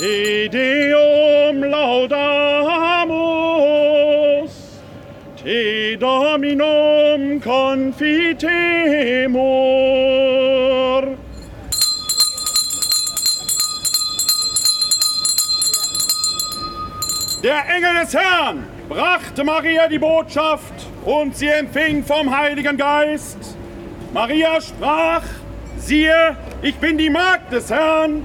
Te Deum laudamus, Te Dominum confitemur. Der Engel des Herrn brachte Maria die Botschaft und sie empfing vom Heiligen Geist. Maria sprach, siehe, ich bin die Magd des Herrn,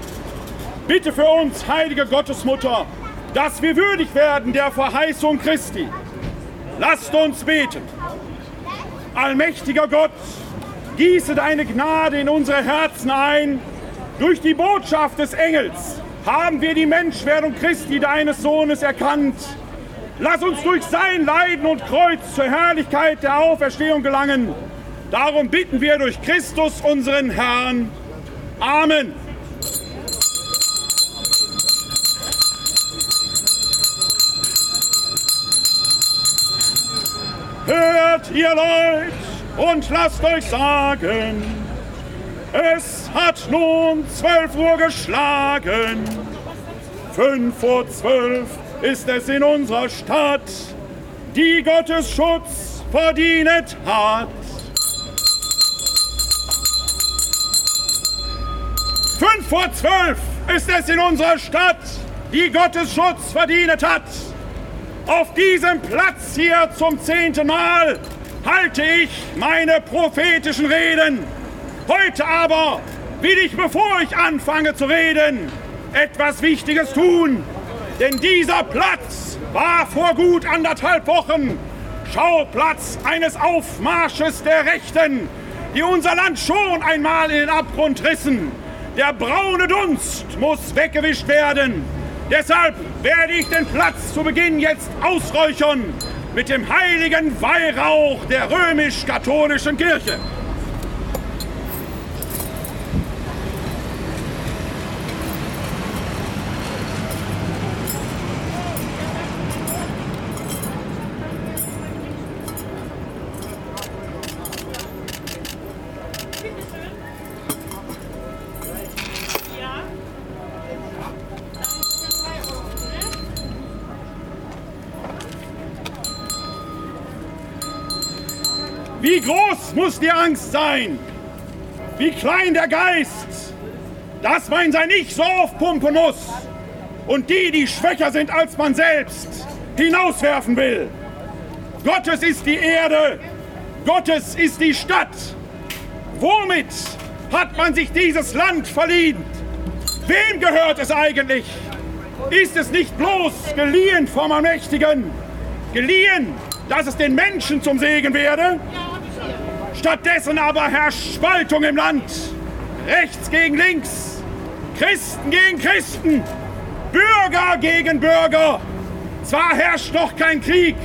Bitte für uns, heilige Gottesmutter, dass wir würdig werden der Verheißung Christi. Lasst uns beten. Allmächtiger Gott, gieße deine Gnade in unsere Herzen ein. Durch die Botschaft des Engels haben wir die Menschwerdung Christi, deines Sohnes, erkannt. Lass uns durch sein Leiden und Kreuz zur Herrlichkeit der Auferstehung gelangen. Darum bitten wir durch Christus, unseren Herrn. Amen. Hört ihr Leute und lasst euch sagen, es hat nun zwölf Uhr geschlagen. Fünf vor zwölf ist es in unserer Stadt, die Gottes Schutz verdient hat. Fünf vor zwölf ist es in unserer Stadt, die Gottes Schutz verdient hat. Auf diesem Platz hier zum zehnten Mal halte ich meine prophetischen Reden. Heute aber will ich, bevor ich anfange zu reden, etwas Wichtiges tun. Denn dieser Platz war vor gut anderthalb Wochen Schauplatz eines Aufmarsches der Rechten, die unser Land schon einmal in den Abgrund rissen. Der braune Dunst muss weggewischt werden. Deshalb werde ich den Platz zu Beginn jetzt ausräuchern mit dem heiligen Weihrauch der römisch-katholischen Kirche. Wie groß muss die Angst sein? Wie klein der Geist, dass man sein Ich so aufpumpen muss und die, die schwächer sind als man selbst, hinauswerfen will. Gottes ist die Erde, Gottes ist die Stadt. Womit hat man sich dieses Land verliehen? Wem gehört es eigentlich? Ist es nicht bloß geliehen vom Allmächtigen? Geliehen, dass es den Menschen zum Segen werde? Stattdessen aber herrscht Spaltung im Land. Rechts gegen links, Christen gegen Christen, Bürger gegen Bürger. Zwar herrscht noch kein Krieg,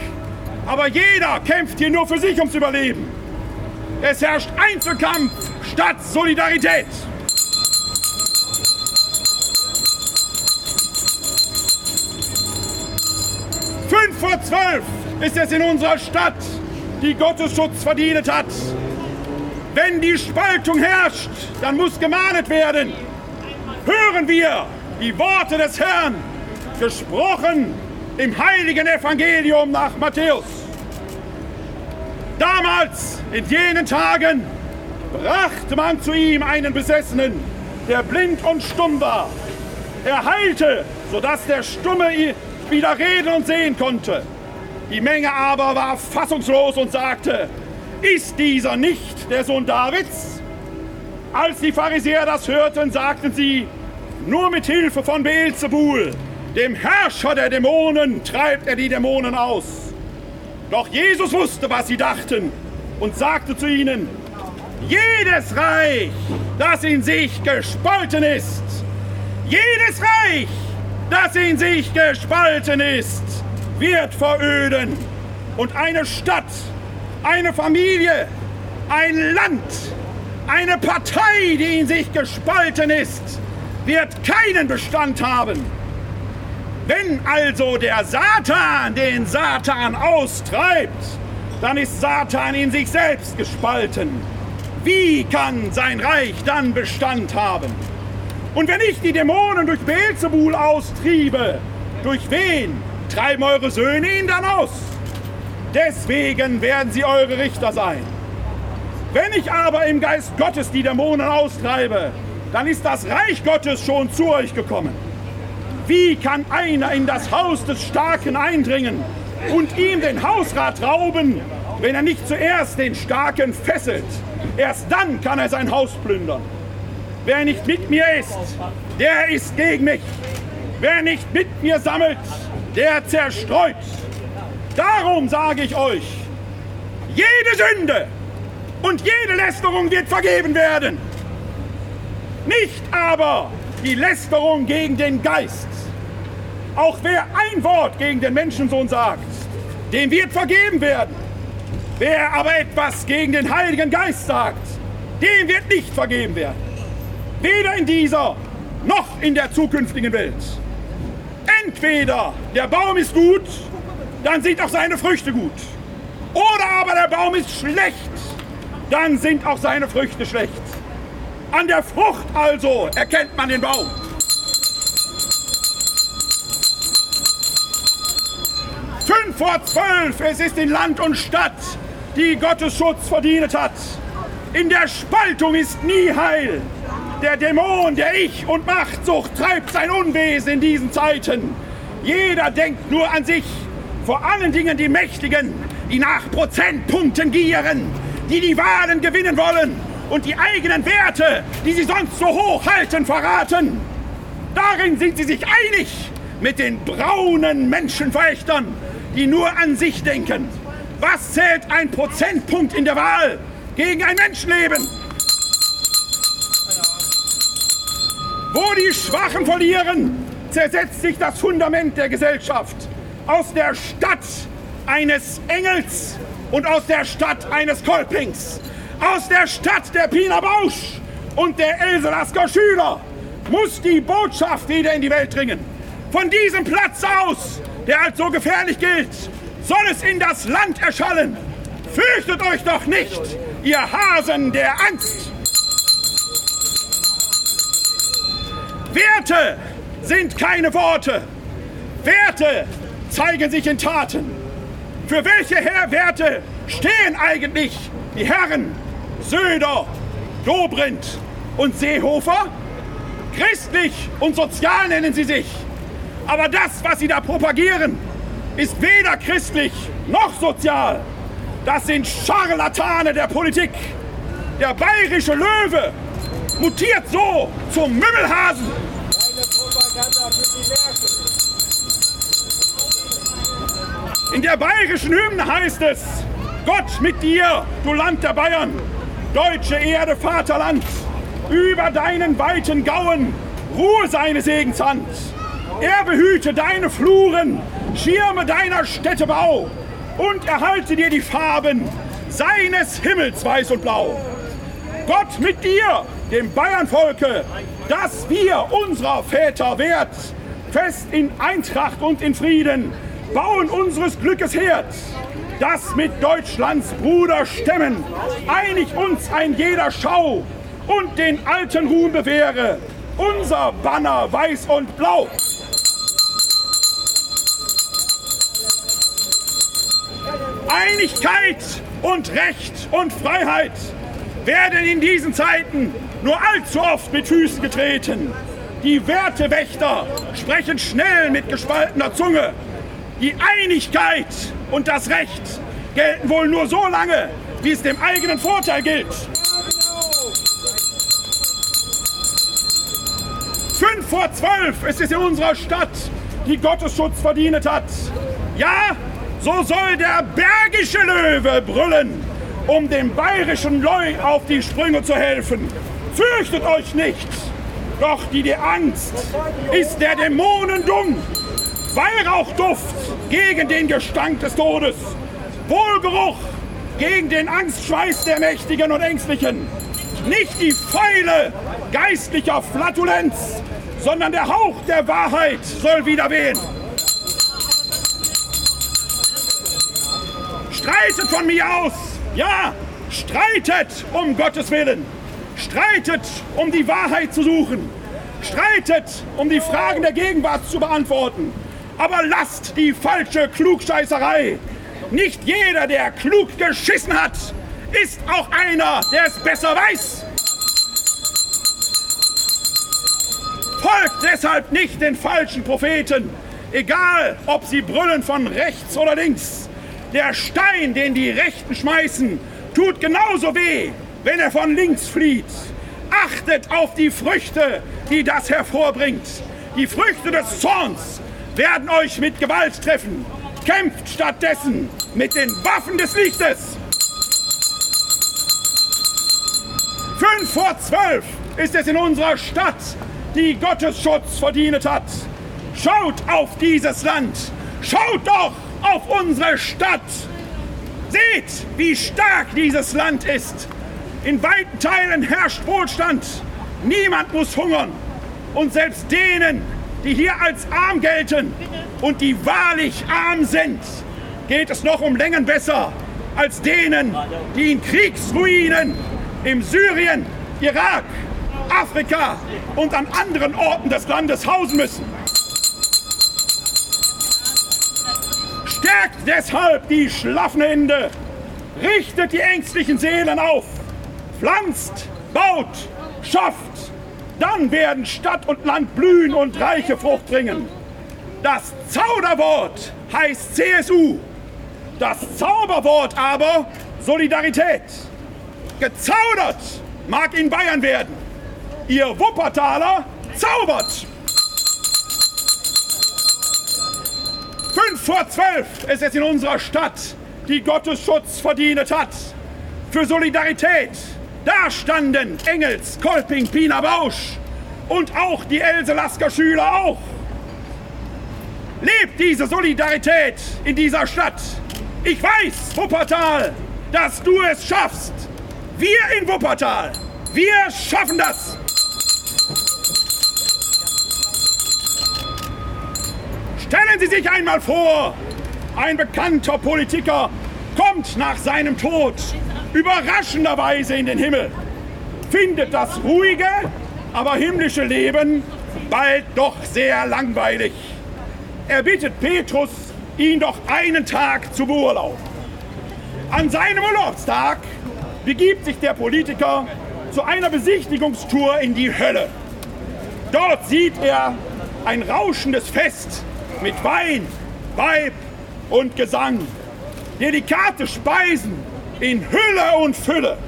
aber jeder kämpft hier nur für sich ums Überleben. Es herrscht Einzelkampf statt Solidarität. Fünf vor zwölf ist es in unserer Stadt, die Gottesschutz verdient hat. Wenn die Spaltung herrscht, dann muss gemahnet werden. Hören wir die Worte des Herrn, gesprochen im heiligen Evangelium nach Matthäus. Damals, in jenen Tagen, brachte man zu ihm einen Besessenen, der blind und stumm war. Er heilte, sodass der Stumme wieder reden und sehen konnte. Die Menge aber war fassungslos und sagte, ist dieser nicht der Sohn Davids? Als die Pharisäer das hörten, sagten sie, nur mit Hilfe von Beelzebul, dem Herrscher der Dämonen, treibt er die Dämonen aus. Doch Jesus wusste, was sie dachten und sagte zu ihnen, jedes Reich, das in sich gespalten ist, jedes Reich, das in sich gespalten ist, wird veröden. Und eine Stadt, eine Familie, ein Land, eine Partei, die in sich gespalten ist, wird keinen Bestand haben. Wenn also der Satan den Satan austreibt, dann ist Satan in sich selbst gespalten. Wie kann sein Reich dann Bestand haben? Und wenn ich die Dämonen durch Beelzebul austriebe, durch wen treiben eure Söhne ihn dann aus? Deswegen werden sie eure Richter sein. Wenn ich aber im Geist Gottes die Dämonen austreibe, dann ist das Reich Gottes schon zu euch gekommen. Wie kann einer in das Haus des Starken eindringen und ihm den Hausrat rauben, wenn er nicht zuerst den Starken fesselt? Erst dann kann er sein Haus plündern. Wer nicht mit mir ist, der ist gegen mich. Wer nicht mit mir sammelt, der zerstreut. Darum sage ich euch, jede Sünde und jede Lästerung wird vergeben werden. Nicht aber die Lästerung gegen den Geist. Auch wer ein Wort gegen den Menschensohn sagt, dem wird vergeben werden. Wer aber etwas gegen den Heiligen Geist sagt, dem wird nicht vergeben werden. Weder in dieser noch in der zukünftigen Welt. Entweder der Baum ist gut, dann sind auch seine Früchte gut. Oder aber der Baum ist schlecht, dann sind auch seine Früchte schlecht. An der Frucht also erkennt man den Baum. Fünf vor zwölf, es ist in Land und Stadt, die Gottes Schutz verdient hat. In der Spaltung ist nie Heil. Der Dämon der Ich- und Machtsucht treibt sein Unwesen in diesen Zeiten. Jeder denkt nur an sich. Vor allen Dingen die Mächtigen, die nach Prozentpunkten gieren, die die Wahlen gewinnen wollen und die eigenen Werte, die sie sonst so hoch halten, verraten. Darin sind sie sich einig mit den braunen Menschenverächtern, die nur an sich denken. Was zählt ein Prozentpunkt in der Wahl gegen ein Menschenleben? Wo die Schwachen verlieren, zersetzt sich das Fundament der Gesellschaft. Aus der Stadt eines Engels und aus der Stadt eines Kolpings. Aus der Stadt der Pina Bausch und der Else Lasker Schüler muss die Botschaft wieder in die Welt dringen. Von diesem Platz aus der als so gefährlich gilt, soll es in das Land erschallen. Fürchtet euch doch nicht, ihr Hasen der Angst. Werte sind keine Worte. Werte zeigen sich in Taten. Für welche Herr Werte stehen eigentlich die Herren Söder, Dobrindt und Seehofer? Christlich und sozial nennen sie sich. Aber das, was sie da propagieren, ist weder christlich noch sozial. Das sind Scharlatane der Politik. Der bayerische Löwe mutiert so zum Mümmelhasen. In der bayerischen Hymne heißt es, Gott mit dir, du Land der Bayern, deutsche Erde, Vaterland, über deinen weiten Gauen ruhe seine Segenshand. Er behüte deine Fluren, Schirme deiner Städte Bau und erhalte dir die Farben seines Himmels weiß und blau. Gott mit dir, dem Bayernvolke, das wir unserer Väter wert, fest in Eintracht und in Frieden, bauen unseres Glückes Herd, das mit Deutschlands Bruderstämmen einig uns ein jeder Schau und den alten Ruhm bewähre, unser Banner weiß und blau. Einigkeit und Recht und Freiheit werden in diesen Zeiten nur allzu oft mit Füßen getreten. Die Wertewächter sprechen schnell mit gespaltener Zunge. Die Einigkeit und das Recht gelten wohl nur so lange, wie es dem eigenen Vorteil gilt. Fünf vor zwölf ist es in unserer Stadt, die Gottesschutz verdient hat. Ja, so soll der bergische Löwe brüllen, um dem bayerischen Leu auf die Sprünge zu helfen. Fürchtet euch nicht, Doch die, die Angst ist der Dämonen dumm. Weihrauchduft gegen den Gestank des Todes. Wohlgeruch gegen den Angstschweiß der Mächtigen und Ängstlichen. Nicht die Pfeile geistlicher Flatulenz, sondern der Hauch der Wahrheit soll wieder wehen. Streitet von mir aus, ja, streitet um Gottes Willen. Streitet, um die Wahrheit zu suchen. Streitet, um die Fragen der Gegenwart zu beantworten. Aber lasst die falsche Klugscheißerei. Nicht jeder, der klug geschissen hat, ist auch einer, der es besser weiß. Folgt deshalb nicht den falschen Propheten, egal ob sie brüllen von rechts oder links. Der Stein, den die Rechten schmeißen, tut genauso weh, wenn er von links flieht. Achtet auf die Früchte, die das hervorbringt. Die Früchte des Zorns werden euch mit Gewalt treffen. Kämpft stattdessen mit den Waffen des Lichtes. Fünf vor zwölf ist es in unserer Stadt, die Gottesschutz verdient hat. Schaut auf dieses Land. Schaut doch auf unsere Stadt. Seht, wie stark dieses Land ist. In weiten Teilen herrscht Wohlstand. Niemand muss hungern. Und selbst denen, die hier als arm gelten und die wahrlich arm sind, geht es noch um Längen besser als denen, die in Kriegsruinen im Syrien, Irak, Afrika und an anderen Orten des Landes hausen müssen. Stärkt deshalb die schlaffen Hände, richtet die ängstlichen Seelen auf, pflanzt, baut, schafft, dann werden Stadt und Land blühen und reiche Frucht bringen. Das Zauberwort heißt CSU, das Zauberwort aber Solidarität. Gezaudert mag in Bayern werden. Ihr Wuppertaler zaubert. Fünf vor zwölf ist es in unserer Stadt, die Gottesschutz verdient hat. Für Solidarität. Da standen Engels, Kolping, Pina Bausch und auch die Else Lasker Schüler auch. Lebt diese Solidarität in dieser Stadt. Ich weiß, Wuppertal, dass du es schaffst. Wir in Wuppertal, wir schaffen das. Stellen Sie sich einmal vor, ein bekannter Politiker kommt nach seinem Tod überraschenderweise in den Himmel, findet das ruhige, aber himmlische Leben bald doch sehr langweilig. Er bittet Petrus, ihn doch einen Tag zu beurlauben. An seinem Urlaubstag begibt sich der Politiker zu einer Besichtigungstour in die Hölle. Dort sieht er ein rauschendes Fest mit Wein, Weib und Gesang. Delikate Speisen in Hülle und Fülle.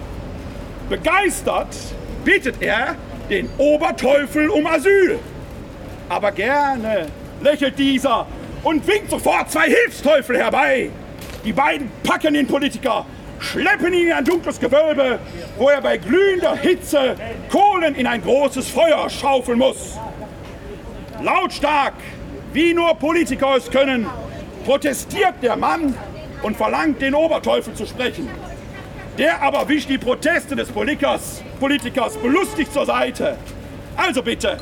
Begeistert bittet er den Oberteufel um Asyl. Aber gerne lächelt dieser und winkt sofort zwei Hilfsteufel herbei. Die beiden packen den Politiker, schleppen ihn in ein dunkles Gewölbe, wo er bei glühender Hitze Kohlen in ein großes Feuer schaufeln muss. Lautstark wie nur Politiker es können, protestiert der Mann und verlangt, den Oberteufel zu sprechen. Der aber wischt die Proteste des Politikers, Politikers belustigt zur Seite. Also bitte,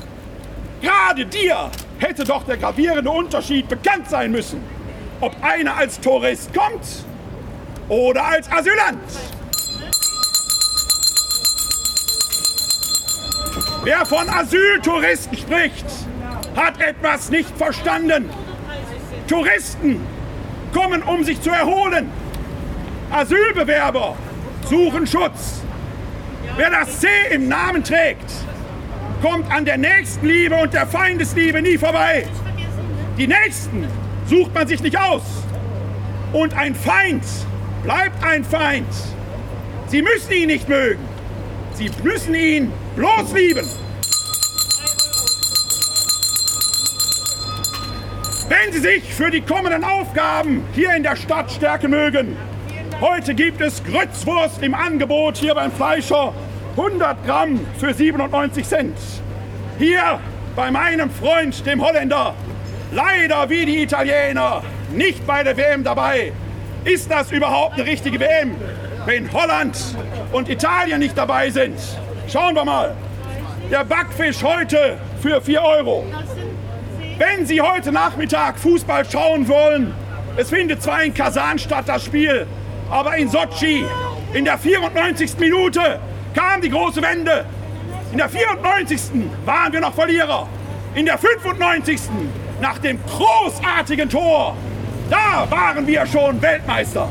gerade dir hätte doch der gravierende Unterschied bekannt sein müssen, ob einer als Tourist kommt oder als Asylant. Wer von Asyltouristen spricht, hat etwas nicht verstanden. Touristen kommen, um sich zu erholen. Asylbewerber suchen Schutz. Wer das C im Namen trägt, kommt an der Nächstenliebe und der Feindesliebe nie vorbei. Die Nächsten sucht man sich nicht aus. Und ein Feind bleibt ein Feind. Sie müssen ihn nicht mögen. Sie müssen ihn bloß lieben. Wenn Sie sich für die kommenden Aufgaben hier in der Stadt stärken mögen, heute gibt es Grützwurst im Angebot hier beim Fleischer. 100 Gramm für 97 Cent. Hier bei meinem Freund, dem Holländer, leider wie die Italiener, nicht bei der WM dabei. Ist das überhaupt eine richtige WM, wenn Holland und Italien nicht dabei sind? Schauen wir mal. Der Backfisch heute für 4 Euro. Wenn Sie heute Nachmittag Fußball schauen wollen, es findet zwar in Kasan statt, das Spiel, aber in Sochi, in der 94. Minute, kam die große Wende. In der 94. waren wir noch Verlierer. In der 95. nach dem großartigen Tor, da waren wir schon Weltmeister.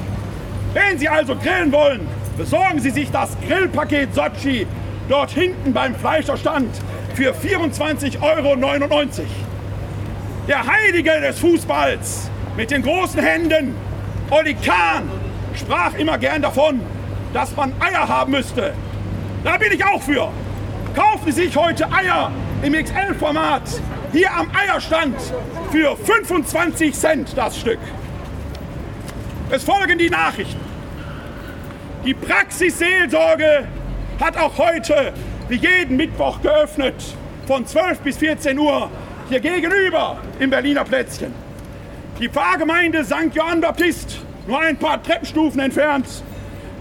Wenn Sie also grillen wollen, besorgen Sie sich das Grillpaket Sochi dort hinten beim Fleischerstand für 24,99 Euro. Der Heilige des Fußballs mit den großen Händen, Oli Kahn, sprach immer gern davon, dass man Eier haben müsste. Da bin ich auch für. Kaufen Sie sich heute Eier im XL-Format hier am Eierstand für 25 Cent das Stück. Es folgen die Nachrichten. Die Praxisseelsorge hat auch heute wie jeden Mittwoch geöffnet von 12 bis 14 Uhr hier gegenüber im Berliner Plätzchen. Die Pfarrgemeinde St. Johann Baptist, nur ein paar Treppenstufen entfernt,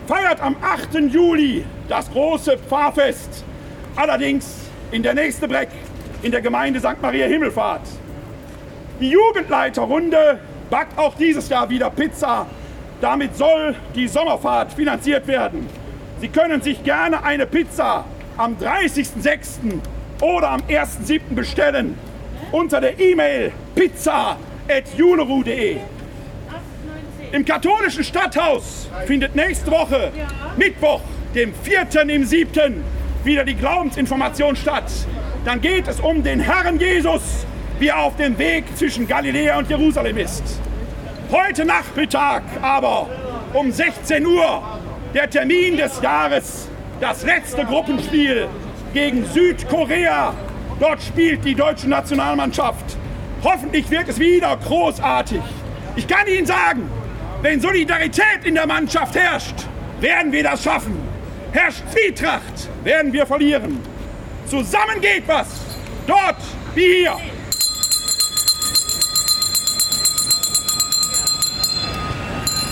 feiert am 8. Juli das große Pfarrfest. Allerdings in der nächsten Breck in der Gemeinde St. Maria Himmelfahrt. Die Jugendleiterrunde backt auch dieses Jahr wieder Pizza. Damit soll die Sommerfahrt finanziert werden. Sie können sich gerne eine Pizza am 30.06. oder am 1.07. bestellen unter der E-Mail pizza.juleru.de. Im katholischen Stadthaus findet nächste Woche, Mittwoch, dem 4. im 7. wieder die Glaubensinformation statt. Dann geht es um den Herrn Jesus, wie er auf dem Weg zwischen Galiläa und Jerusalem ist. Heute Nachmittag aber um 16 Uhr der Termin des Jahres, das letzte Gruppenspiel gegen Südkorea. Dort spielt die deutsche Nationalmannschaft. Hoffentlich wird es wieder großartig. Ich kann Ihnen sagen, wenn Solidarität in der Mannschaft herrscht, werden wir das schaffen. Herrscht Zwietracht, werden wir verlieren. Zusammen geht was. Dort wie hier.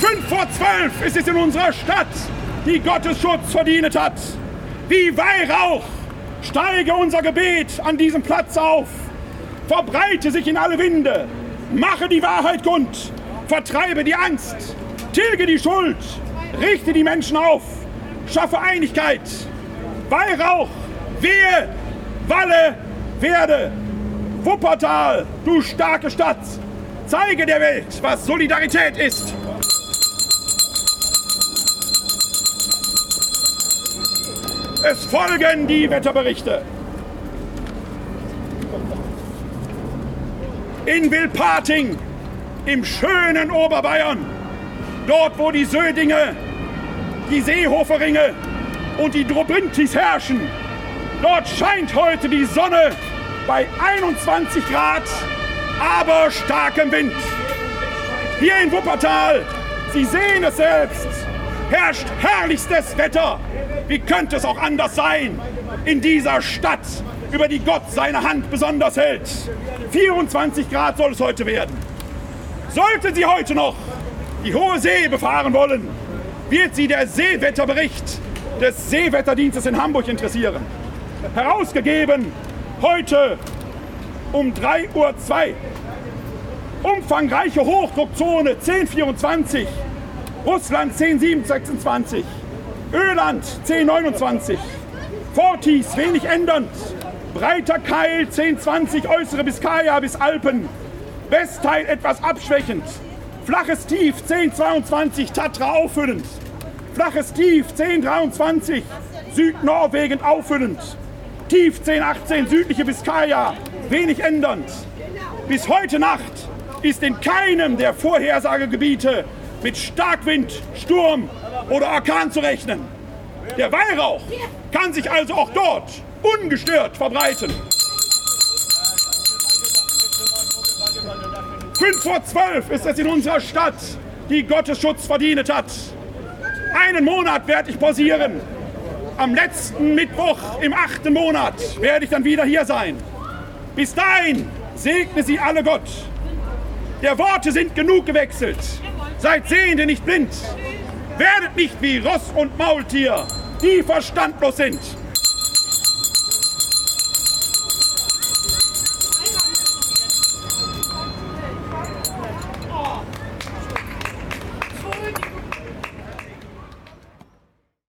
Fünf vor zwölf ist es in unserer Stadt, die Gottes Schutz verdient hat. Wie Weihrauch steige unser Gebet an diesem Platz auf. Verbreite sich in alle Winde. Mache die Wahrheit kund. Vertreibe die Angst. Tilge die Schuld. Richte die Menschen auf. Schaffe Einigkeit. Weihrauch. Wehe. Walle. Werde. Wuppertal, du starke Stadt. Zeige der Welt, was Solidarität ist. Es folgen die Wetterberichte. In Wilpating, im schönen Oberbayern, dort wo die Södinge, die Seehoferinge und die Drobintis herrschen, dort scheint heute die Sonne bei 21 Grad, aber starkem Wind. Hier in Wuppertal, Sie sehen es selbst, herrscht herrlichstes Wetter. Wie könnte es auch anders sein in dieser Stadt, über die Gott seine Hand besonders hält? 24 Grad soll es heute werden. Sollten Sie heute noch die hohe See befahren wollen, wird Sie der Seewetterbericht des Seewetterdienstes in Hamburg interessieren. Herausgegeben heute um 3.02 Uhr. Umfangreiche Hochdruckzone 1024, Russland 10726, Öland 1029, Fortis wenig ändernd, breiter Keil 1020, äußere Biskaya bis Alpen, Westteil etwas abschwächend, flaches Tief 1022, Tatra auffüllend, flaches Tief 1023, Südnorwegen auffüllend, Tief 1018, südliche Biskaya, wenig ändernd. Bis heute Nacht ist in keinem der Vorhersagegebiete mit Starkwind, Sturm oder Orkan zu rechnen. Der Weihrauch kann sich also auch dort ungestört verbreiten. Fünf vor zwölf ist es in unserer Stadt, die Gottes Schutz verdient hat. Einen Monat werde ich pausieren. Am letzten Mittwoch im achten Monat werde ich dann wieder hier sein. Bis dahin segne Sie alle Gott. Der Worte sind genug gewechselt. Seid Sehende, nicht blind. Werdet nicht wie Ross und Maultier, die verstandlos sind.